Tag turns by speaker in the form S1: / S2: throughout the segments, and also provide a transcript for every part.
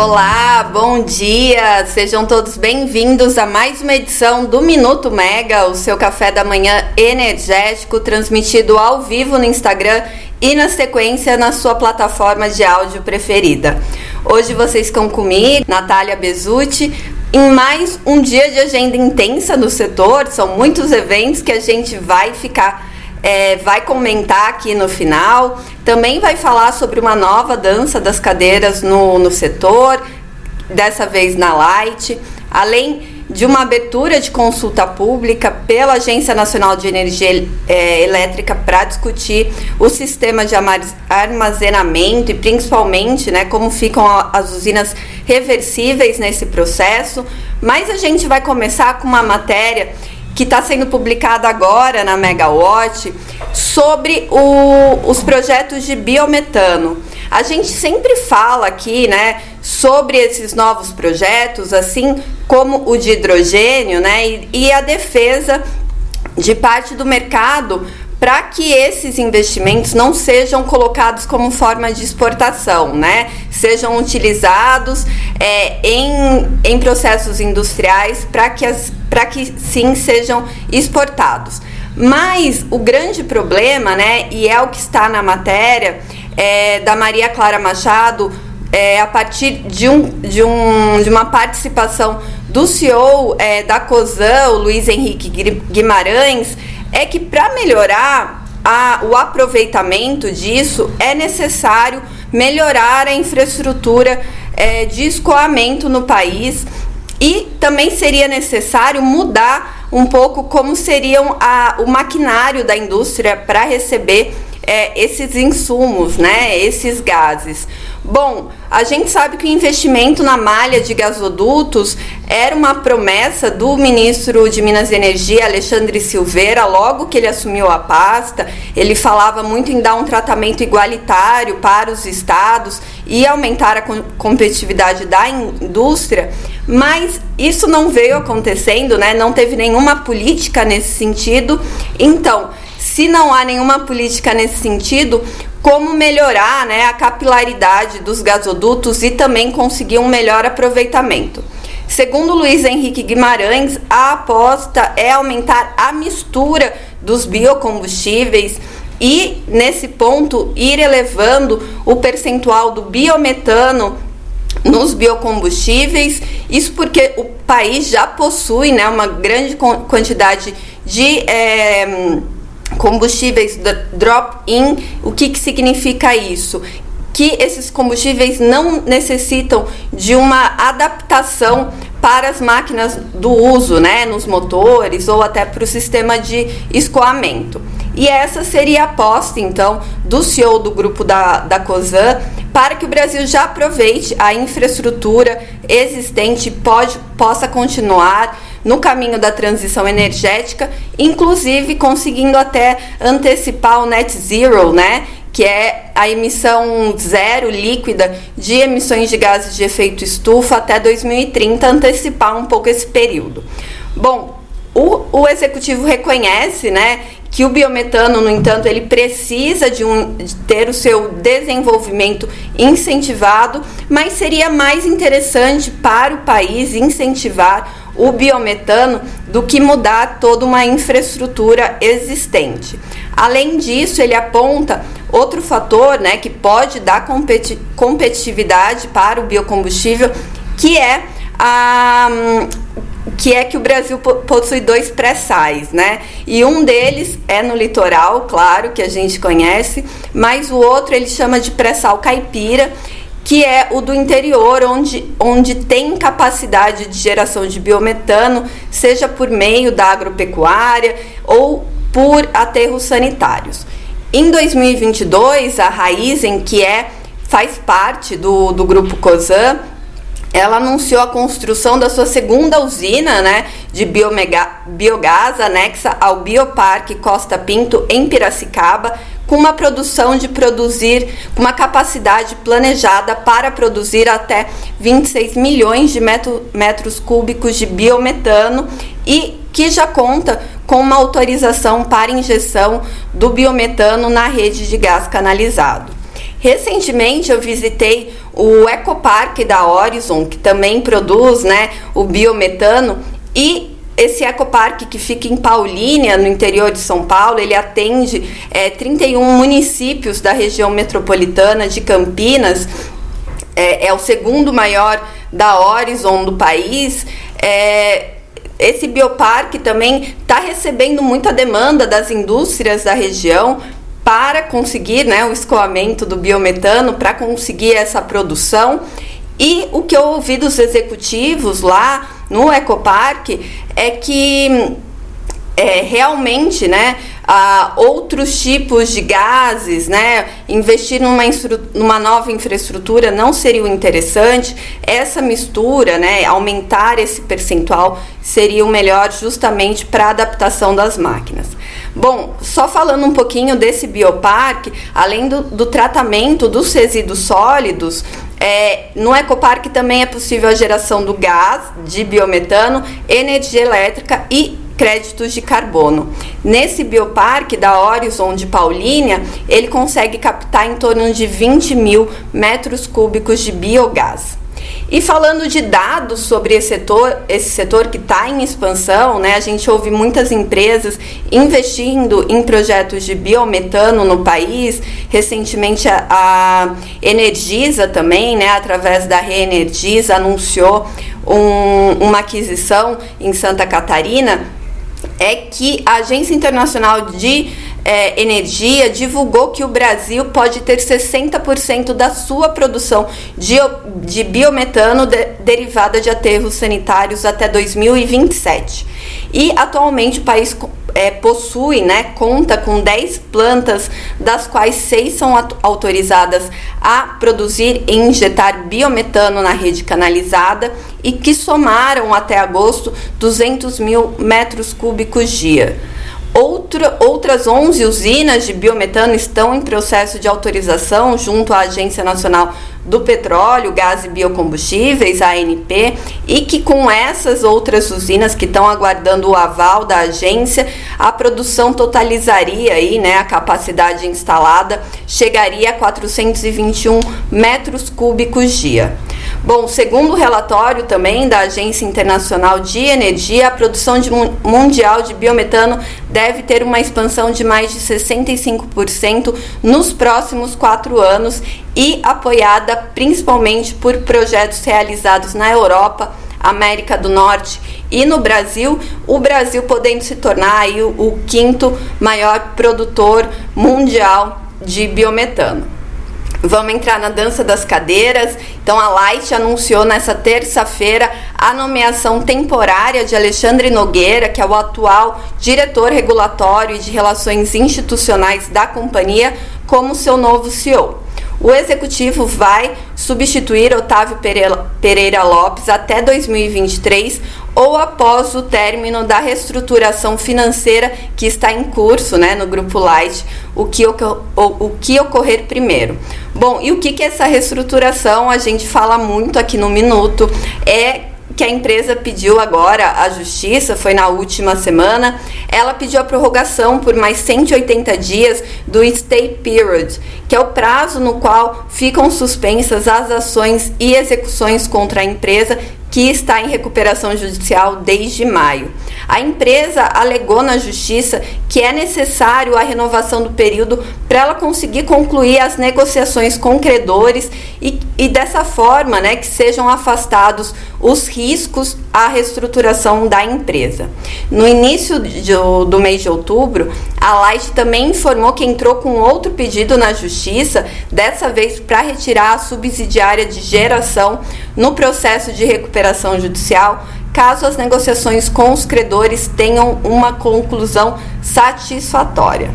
S1: Olá, bom dia! Sejam todos bem-vindos a mais uma edição do Minuto Mega, o seu café da manhã energético, transmitido ao vivo no Instagram e na sequência na sua plataforma de áudio preferida. Hoje vocês estão comigo, Natália Bezutti, em mais um dia de agenda intensa no setor. São muitos eventos que a gente vai ficar é, vai comentar aqui no final. Também vai falar sobre uma nova dança das cadeiras no, no setor, dessa vez na Light. Além de uma abertura de consulta pública pela Agência Nacional de Energia é, Elétrica para discutir o sistema de armazenamento e principalmente né, como ficam as usinas reversíveis nesse processo. Mas a gente vai começar com uma matéria que está sendo publicada agora na Megawatt sobre o, os projetos de biometano. A gente sempre fala aqui, né, sobre esses novos projetos, assim como o de hidrogênio, né, e, e a defesa de parte do mercado para que esses investimentos não sejam colocados como forma de exportação, né? Sejam utilizados é, em, em processos industriais para que, as, que sim sejam exportados. Mas o grande problema, né, e é o que está na matéria é, da Maria Clara Machado, é, a partir de, um, de, um, de uma participação do CEO é, da COSAN, o Luiz Henrique Guimarães, é que para melhorar a, o aproveitamento disso é necessário melhorar a infraestrutura é, de escoamento no país. E também seria necessário mudar um pouco como seriam a, o maquinário da indústria para receber é, esses insumos, né, esses gases. Bom, a gente sabe que o investimento na malha de gasodutos era uma promessa do ministro de Minas e Energia, Alexandre Silveira, logo que ele assumiu a pasta. Ele falava muito em dar um tratamento igualitário para os estados e aumentar a competitividade da indústria, mas isso não veio acontecendo, né? Não teve nenhuma política nesse sentido. Então, se não há nenhuma política nesse sentido, como melhorar né, a capilaridade dos gasodutos e também conseguir um melhor aproveitamento. Segundo Luiz Henrique Guimarães, a aposta é aumentar a mistura dos biocombustíveis e, nesse ponto, ir elevando o percentual do biometano nos biocombustíveis. Isso porque o país já possui né, uma grande quantidade de. É, combustíveis drop-in, o que, que significa isso? Que esses combustíveis não necessitam de uma adaptação para as máquinas do uso, né, nos motores ou até para o sistema de escoamento. E essa seria a aposta, então, do CEO do grupo da, da COSAN para que o Brasil já aproveite a infraestrutura existente, pode, possa continuar no caminho da transição energética, inclusive conseguindo até antecipar o net zero, né? Que é a emissão zero líquida de emissões de gases de efeito estufa até 2030, antecipar um pouco esse período. Bom, o, o executivo reconhece, né, que o biometano, no entanto, ele precisa de, um, de ter o seu desenvolvimento incentivado, mas seria mais interessante para o país incentivar o biometano do que mudar toda uma infraestrutura existente. Além disso, ele aponta outro fator né, que pode dar competi competitividade para o biocombustível, que é a que é que o Brasil possui dois pré-sais, né? E um deles é no litoral, claro, que a gente conhece, mas o outro ele chama de pré-sal caipira que é o do interior, onde, onde tem capacidade de geração de biometano, seja por meio da agropecuária ou por aterros sanitários. Em 2022, a Raizen, que é, faz parte do, do grupo COSAN, ela anunciou a construção da sua segunda usina né, de biomega, biogás anexa ao Bioparque Costa Pinto, em Piracicaba, com uma produção de produzir, com uma capacidade planejada para produzir até 26 milhões de metro, metros cúbicos de biometano e que já conta com uma autorização para injeção do biometano na rede de gás canalizado. Recentemente eu visitei o Ecopark da Horizon, que também produz né, o biometano, e esse ecoparque que fica em Paulínia, no interior de São Paulo, ele atende é, 31 municípios da região metropolitana de Campinas. É, é o segundo maior da Horizon do país. É, esse bioparque também está recebendo muita demanda das indústrias da região para conseguir né, o escoamento do biometano, para conseguir essa produção. E o que eu ouvi dos executivos lá no Ecopark é que é, realmente, né, a outros tipos de gases, né, investir numa, numa nova infraestrutura não seria interessante. Essa mistura, né, aumentar esse percentual seria o melhor justamente para a adaptação das máquinas. Bom, só falando um pouquinho desse bioparque, além do, do tratamento dos resíduos sólidos, é, no ecoparque também é possível a geração do gás, de biometano, energia elétrica e créditos de carbono. Nesse bioparque da Horizon de Paulínia, ele consegue captar em torno de 20 mil metros cúbicos de biogás. E falando de dados sobre esse setor, esse setor que está em expansão, né, a gente ouve muitas empresas investindo em projetos de biometano no país. Recentemente a, a Energisa também, né, através da Reenergiza, anunciou um, uma aquisição em Santa Catarina. É que a Agência Internacional de é, Energia divulgou que o Brasil pode ter 60% da sua produção de, de biometano de, derivada de aterros sanitários até 2027. E atualmente o país é, possui, né, conta com 10 plantas, das quais 6 são autorizadas a produzir e injetar biometano na rede canalizada e que somaram até agosto 200 mil metros cúbicos dia. Outra, outras 11 usinas de biometano estão em processo de autorização junto à Agência Nacional do Petróleo, Gás e Biocombustíveis, ANP, e que com essas outras usinas que estão aguardando o aval da agência, a produção totalizaria aí, né, a capacidade instalada chegaria a 421 metros cúbicos dia. Bom, segundo o relatório também da Agência Internacional de Energia, a produção de mundial de biometano deve ter uma expansão de mais de 65% nos próximos quatro anos e apoiada principalmente por projetos realizados na Europa, América do Norte e no Brasil, o Brasil podendo se tornar aí o, o quinto maior produtor mundial de biometano. Vamos entrar na dança das cadeiras. Então a Light anunciou nessa terça-feira a nomeação temporária de Alexandre Nogueira, que é o atual diretor regulatório de relações institucionais da companhia, como seu novo CEO. O executivo vai substituir Otávio Pereira Lopes até 2023 ou após o término da reestruturação financeira que está em curso né, no Grupo Light, o que, o, o que ocorrer primeiro. Bom, e o que, que é essa reestruturação? A gente fala muito aqui no Minuto. É que a empresa pediu agora à justiça, foi na última semana, ela pediu a prorrogação por mais 180 dias do stay period, que é o prazo no qual ficam suspensas as ações e execuções contra a empresa que está em recuperação judicial desde maio. A empresa alegou na justiça que é necessário a renovação do período para ela conseguir concluir as negociações com credores e, e dessa forma, né, que sejam afastados os riscos à reestruturação da empresa. No início de, do mês de outubro, a Light também informou que entrou com outro pedido na justiça, dessa vez para retirar a subsidiária de geração no processo de recuperação judicial, caso as negociações com os credores tenham uma conclusão satisfatória.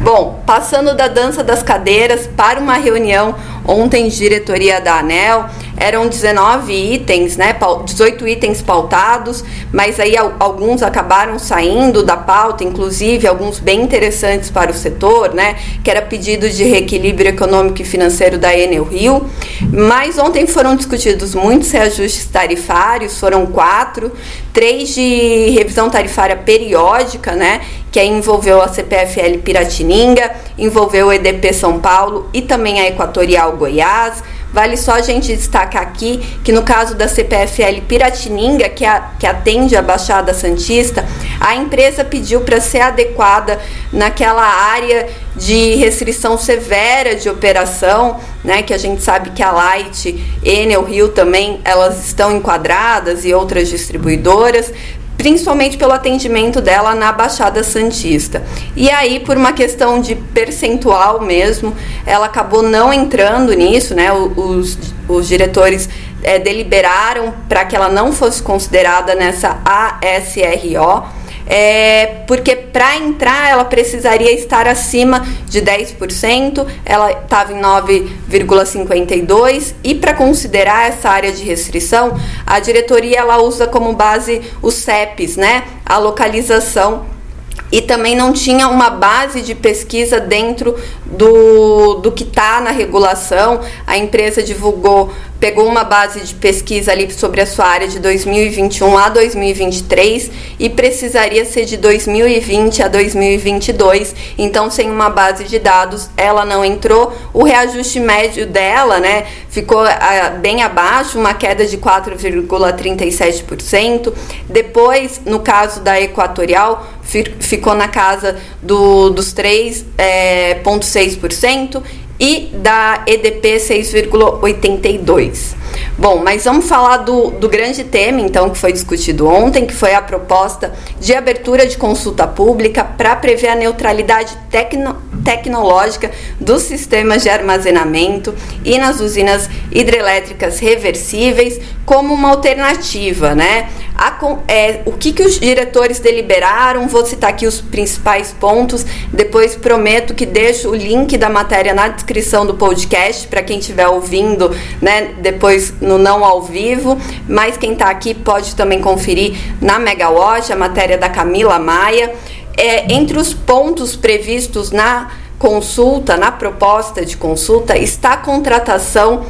S1: Bom, passando da dança das cadeiras para uma reunião ontem de diretoria da ANEL, eram 19 itens, né, 18 itens pautados, mas aí alguns acabaram saindo da pauta, inclusive alguns bem interessantes para o setor, né, que era pedido de reequilíbrio econômico e financeiro da Enel Rio. Mas ontem foram discutidos muitos reajustes tarifários, foram quatro, três de revisão tarifária periódica, né, que aí envolveu a CPFL Piratininga, envolveu o EDP São Paulo e também a Equatorial Goiás. Vale só a gente destacar aqui que no caso da CPFL Piratininga, que, a, que atende a Baixada Santista, a empresa pediu para ser adequada naquela área de restrição severa de operação, né, que a gente sabe que a Light, Enel, Rio também, elas estão enquadradas e outras distribuidoras, principalmente pelo atendimento dela na Baixada Santista. E aí, por uma questão de percentual mesmo, ela acabou não entrando nisso, né? Os, os diretores é, deliberaram para que ela não fosse considerada nessa ASRO é, porque para entrar ela precisaria estar acima de 10%, ela estava em 9,52% e para considerar essa área de restrição, a diretoria ela usa como base os CEPs, né? A localização e também não tinha uma base de pesquisa dentro do, do que está na regulação. A empresa divulgou pegou uma base de pesquisa ali sobre a sua área de 2021 a 2023 e precisaria ser de 2020 a 2022. Então, sem uma base de dados, ela não entrou. O reajuste médio dela, né, ficou a, bem abaixo, uma queda de 4,37%. Depois, no caso da Equatorial, ficou na casa do, dos 3,6% é, e da EDP 6,82. Bom, mas vamos falar do, do grande tema, então, que foi discutido ontem, que foi a proposta de abertura de consulta pública para prever a neutralidade tecno, tecnológica dos sistemas de armazenamento e nas usinas hidrelétricas reversíveis como uma alternativa, né? A, é, o que, que os diretores deliberaram? Vou citar aqui os principais pontos, depois prometo que deixo o link da matéria na descrição do podcast para quem estiver ouvindo, né? Depois no não ao vivo, mas quem está aqui pode também conferir na Megawatt, a matéria da Camila Maia. É, entre os pontos previstos na consulta, na proposta de consulta, está a contratação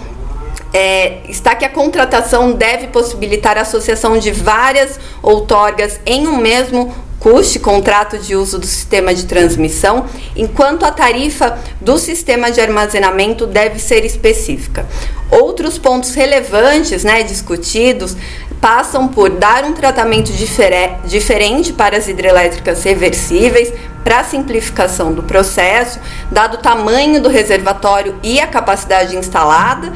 S1: é, está que a contratação deve possibilitar a associação de várias outorgas em um mesmo custe contrato de uso do sistema de transmissão, enquanto a tarifa do sistema de armazenamento deve ser específica. Outros pontos relevantes né, discutidos passam por dar um tratamento diferente para as hidrelétricas reversíveis, para simplificação do processo, dado o tamanho do reservatório e a capacidade instalada,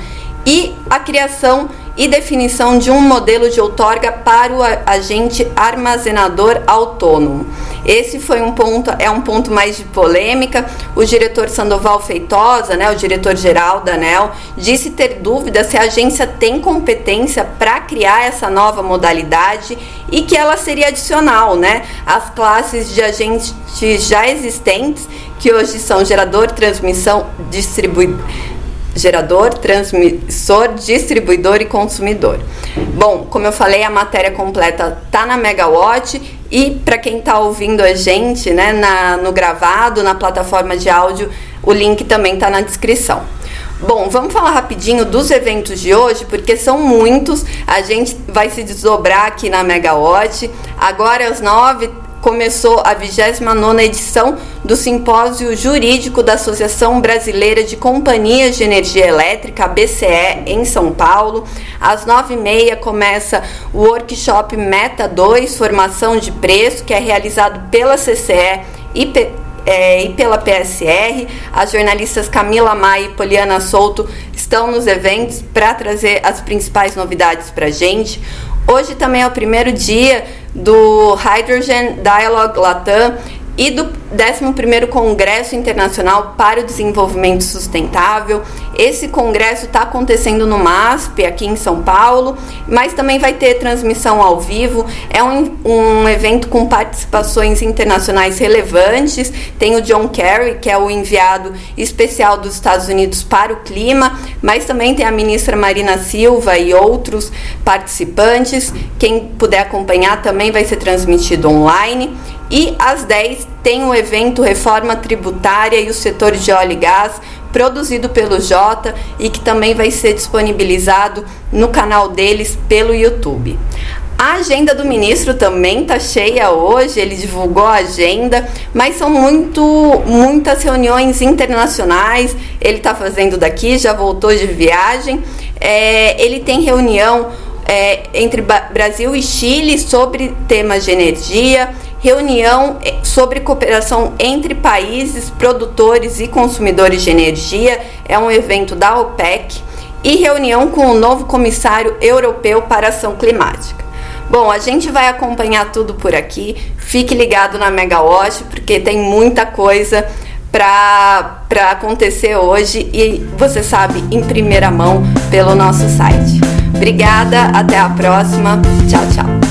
S1: e a criação e definição de um modelo de outorga para o agente armazenador autônomo. Esse foi um ponto, é um ponto mais de polêmica. O diretor Sandoval Feitosa, né, o diretor-geral da ANEL, disse ter dúvida se a agência tem competência para criar essa nova modalidade e que ela seria adicional, né, às classes de agentes já existentes, que hoje são gerador, transmissão, distribuidor gerador, transmissor, distribuidor e consumidor. Bom, como eu falei, a matéria completa tá na Megawatt e para quem está ouvindo a gente, né, na, no gravado, na plataforma de áudio, o link também está na descrição. Bom, vamos falar rapidinho dos eventos de hoje, porque são muitos. A gente vai se desdobrar aqui na Megawatt. Agora às nove começou a 29ª edição do Simpósio Jurídico da Associação Brasileira de Companhias de Energia Elétrica, BCE, em São Paulo. Às 9h30 começa o workshop Meta 2, Formação de Preço, que é realizado pela CCE e é, e pela PSR. As jornalistas Camila Maia e Poliana Souto estão nos eventos para trazer as principais novidades para a gente. Hoje também é o primeiro dia do Hydrogen Dialogue Latam, e do 11º Congresso Internacional para o Desenvolvimento Sustentável. Esse congresso está acontecendo no MASP, aqui em São Paulo, mas também vai ter transmissão ao vivo. É um, um evento com participações internacionais relevantes. Tem o John Kerry, que é o enviado especial dos Estados Unidos para o clima, mas também tem a ministra Marina Silva e outros participantes. Quem puder acompanhar também vai ser transmitido online. E às 10 tem o evento Reforma Tributária e o Setor de Óleo e Gás, produzido pelo Jota e que também vai ser disponibilizado no canal deles pelo YouTube. A agenda do ministro também está cheia hoje, ele divulgou a agenda, mas são muito, muitas reuniões internacionais. Ele está fazendo daqui, já voltou de viagem. É, ele tem reunião é, entre Brasil e Chile sobre temas de energia reunião eh, sobre cooperação entre países produtores e consumidores de energia, é um evento da OPEC, e reunião com o novo comissário europeu para ação climática. Bom, a gente vai acompanhar tudo por aqui. Fique ligado na Megawatt, porque tem muita coisa para acontecer hoje e você sabe em primeira mão pelo nosso site. Obrigada, até a próxima. Tchau, tchau.